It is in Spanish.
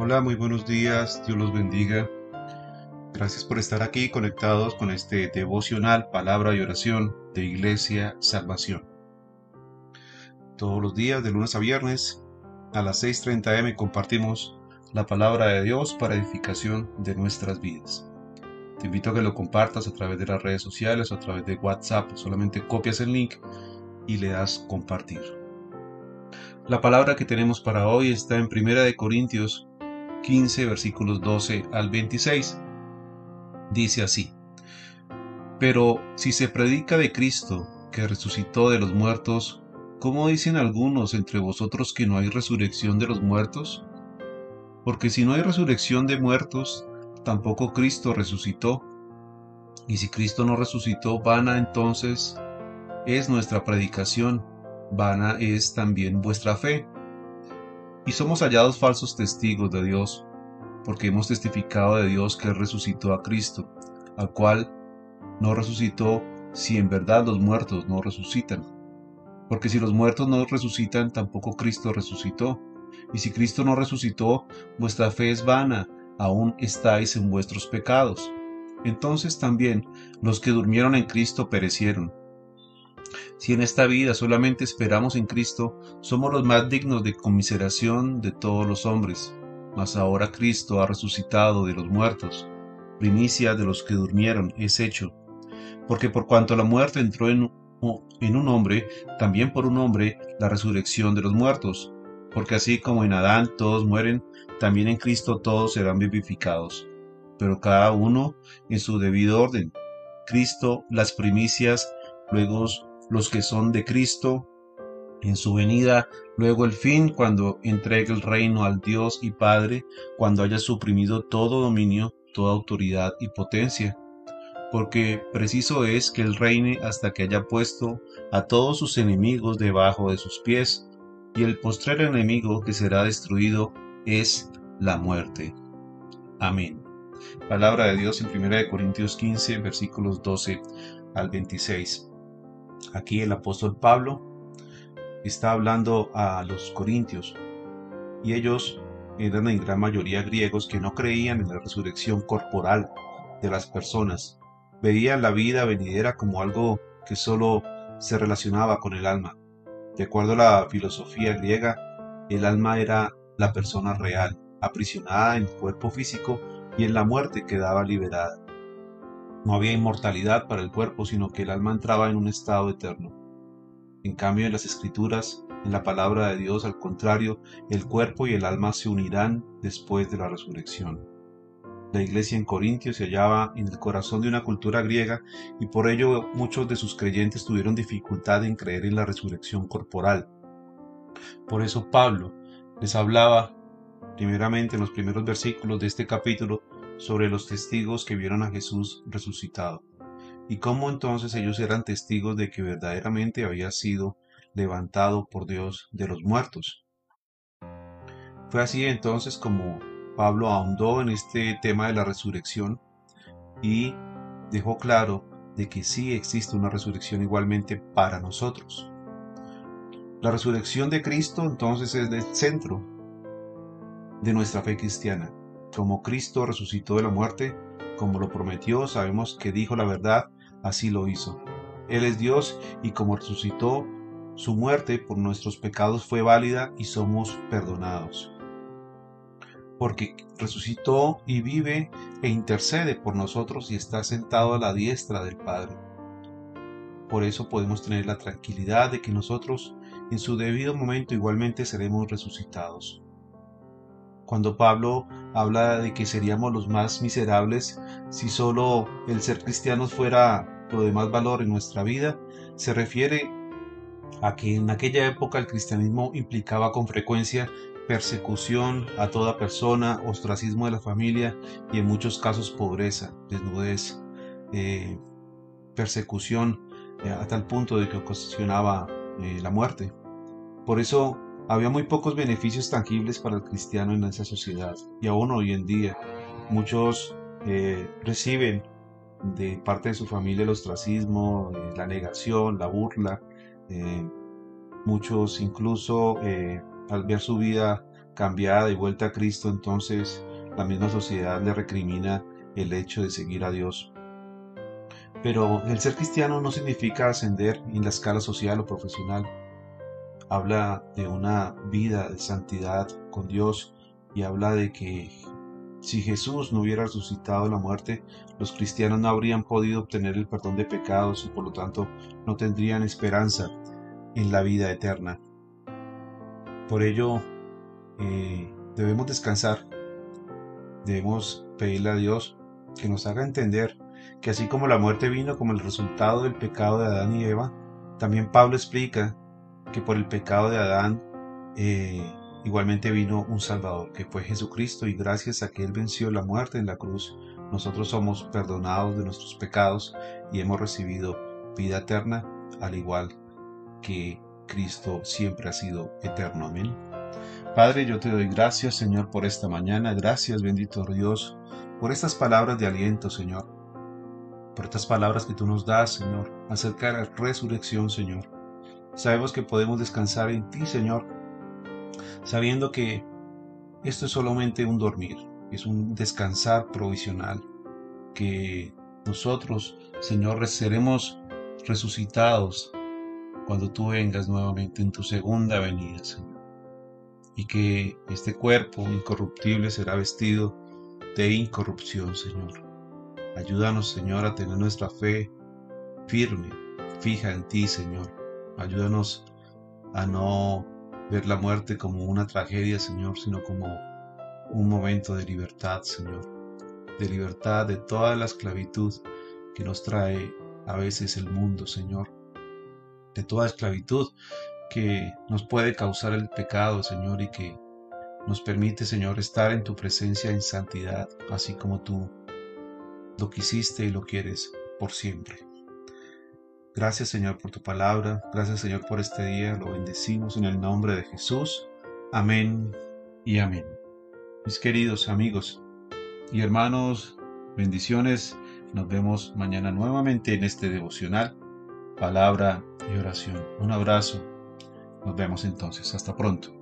Hola, muy buenos días, Dios los bendiga. Gracias por estar aquí conectados con este devocional, palabra y oración de Iglesia Salvación. Todos los días, de lunes a viernes, a las 6.30 am compartimos la palabra de Dios para edificación de nuestras vidas. Te invito a que lo compartas a través de las redes sociales o a través de WhatsApp. Solamente copias el link y le das compartir. La palabra que tenemos para hoy está en 1 Corintios 15, versículos 12 al 26. Dice así, Pero si se predica de Cristo, que resucitó de los muertos, ¿cómo dicen algunos entre vosotros que no hay resurrección de los muertos? Porque si no hay resurrección de muertos, tampoco Cristo resucitó. Y si Cristo no resucitó, vana entonces es nuestra predicación, vana es también vuestra fe y somos hallados falsos testigos de Dios, porque hemos testificado de Dios que resucitó a Cristo, al cual no resucitó si en verdad los muertos no resucitan. Porque si los muertos no resucitan, tampoco Cristo resucitó. Y si Cristo no resucitó, vuestra fe es vana, aún estáis en vuestros pecados. Entonces también los que durmieron en Cristo perecieron. Si en esta vida solamente esperamos en Cristo, somos los más dignos de conmiseración de todos los hombres. Mas ahora Cristo ha resucitado de los muertos, primicia de los que durmieron es hecho. Porque por cuanto la muerte entró en, en un hombre, también por un hombre la resurrección de los muertos. Porque así como en Adán todos mueren, también en Cristo todos serán vivificados. Pero cada uno en su debido orden. Cristo las primicias, luego los que son de Cristo en su venida, luego el fin, cuando entregue el reino al Dios y Padre, cuando haya suprimido todo dominio, toda autoridad y potencia. Porque preciso es que él reine hasta que haya puesto a todos sus enemigos debajo de sus pies, y el postrer enemigo que será destruido es la muerte. Amén. Palabra de Dios en 1 Corintios 15, versículos 12 al 26. Aquí el apóstol Pablo está hablando a los corintios y ellos eran en gran mayoría griegos que no creían en la resurrección corporal de las personas. Veían la vida venidera como algo que solo se relacionaba con el alma. De acuerdo a la filosofía griega, el alma era la persona real, aprisionada en el cuerpo físico y en la muerte quedaba liberada. No había inmortalidad para el cuerpo, sino que el alma entraba en un estado eterno. En cambio, en las escrituras, en la palabra de Dios, al contrario, el cuerpo y el alma se unirán después de la resurrección. La iglesia en Corintio se hallaba en el corazón de una cultura griega y por ello muchos de sus creyentes tuvieron dificultad en creer en la resurrección corporal. Por eso Pablo les hablaba primeramente en los primeros versículos de este capítulo sobre los testigos que vieron a Jesús resucitado, y cómo entonces ellos eran testigos de que verdaderamente había sido levantado por Dios de los muertos. Fue así entonces como Pablo ahondó en este tema de la resurrección y dejó claro de que sí existe una resurrección igualmente para nosotros. La resurrección de Cristo entonces es el centro de nuestra fe cristiana. Como Cristo resucitó de la muerte, como lo prometió, sabemos que dijo la verdad, así lo hizo. Él es Dios y como resucitó, su muerte por nuestros pecados fue válida y somos perdonados. Porque resucitó y vive e intercede por nosotros y está sentado a la diestra del Padre. Por eso podemos tener la tranquilidad de que nosotros en su debido momento igualmente seremos resucitados. Cuando Pablo habla de que seríamos los más miserables si solo el ser cristianos fuera lo de más valor en nuestra vida, se refiere a que en aquella época el cristianismo implicaba con frecuencia persecución a toda persona, ostracismo de la familia y en muchos casos pobreza, desnudez, eh, persecución eh, a tal punto de que ocasionaba eh, la muerte. Por eso había muy pocos beneficios tangibles para el cristiano en esa sociedad y aún hoy en día muchos eh, reciben de parte de su familia el ostracismo, eh, la negación, la burla. Eh, muchos incluso al ver su vida cambiada y vuelta a Cristo, entonces la misma sociedad le recrimina el hecho de seguir a Dios. Pero el ser cristiano no significa ascender en la escala social o profesional. Habla de una vida de santidad con Dios y habla de que si Jesús no hubiera resucitado la muerte, los cristianos no habrían podido obtener el perdón de pecados y por lo tanto no tendrían esperanza en la vida eterna. Por ello, eh, debemos descansar, debemos pedirle a Dios que nos haga entender que así como la muerte vino como el resultado del pecado de Adán y Eva, también Pablo explica que por el pecado de Adán eh, igualmente vino un Salvador, que fue Jesucristo, y gracias a que Él venció la muerte en la cruz, nosotros somos perdonados de nuestros pecados y hemos recibido vida eterna, al igual que Cristo siempre ha sido eterno. Amén. Padre, yo te doy gracias, Señor, por esta mañana. Gracias, bendito Dios, por estas palabras de aliento, Señor por estas palabras que tú nos das, Señor, acerca de la resurrección, Señor. Sabemos que podemos descansar en ti, Señor, sabiendo que esto es solamente un dormir, es un descansar provisional, que nosotros, Señor, seremos resucitados cuando tú vengas nuevamente en tu segunda venida, Señor. Y que este cuerpo incorruptible será vestido de incorrupción, Señor. Ayúdanos, Señor, a tener nuestra fe firme, fija en ti, Señor. Ayúdanos a no ver la muerte como una tragedia, Señor, sino como un momento de libertad, Señor. De libertad de toda la esclavitud que nos trae a veces el mundo, Señor. De toda esclavitud que nos puede causar el pecado, Señor, y que nos permite, Señor, estar en tu presencia en santidad, así como tú lo quisiste y lo quieres por siempre. Gracias Señor por tu palabra, gracias Señor por este día, lo bendecimos en el nombre de Jesús. Amén y amén. Mis queridos amigos y hermanos, bendiciones. Nos vemos mañana nuevamente en este devocional, palabra y oración. Un abrazo. Nos vemos entonces. Hasta pronto.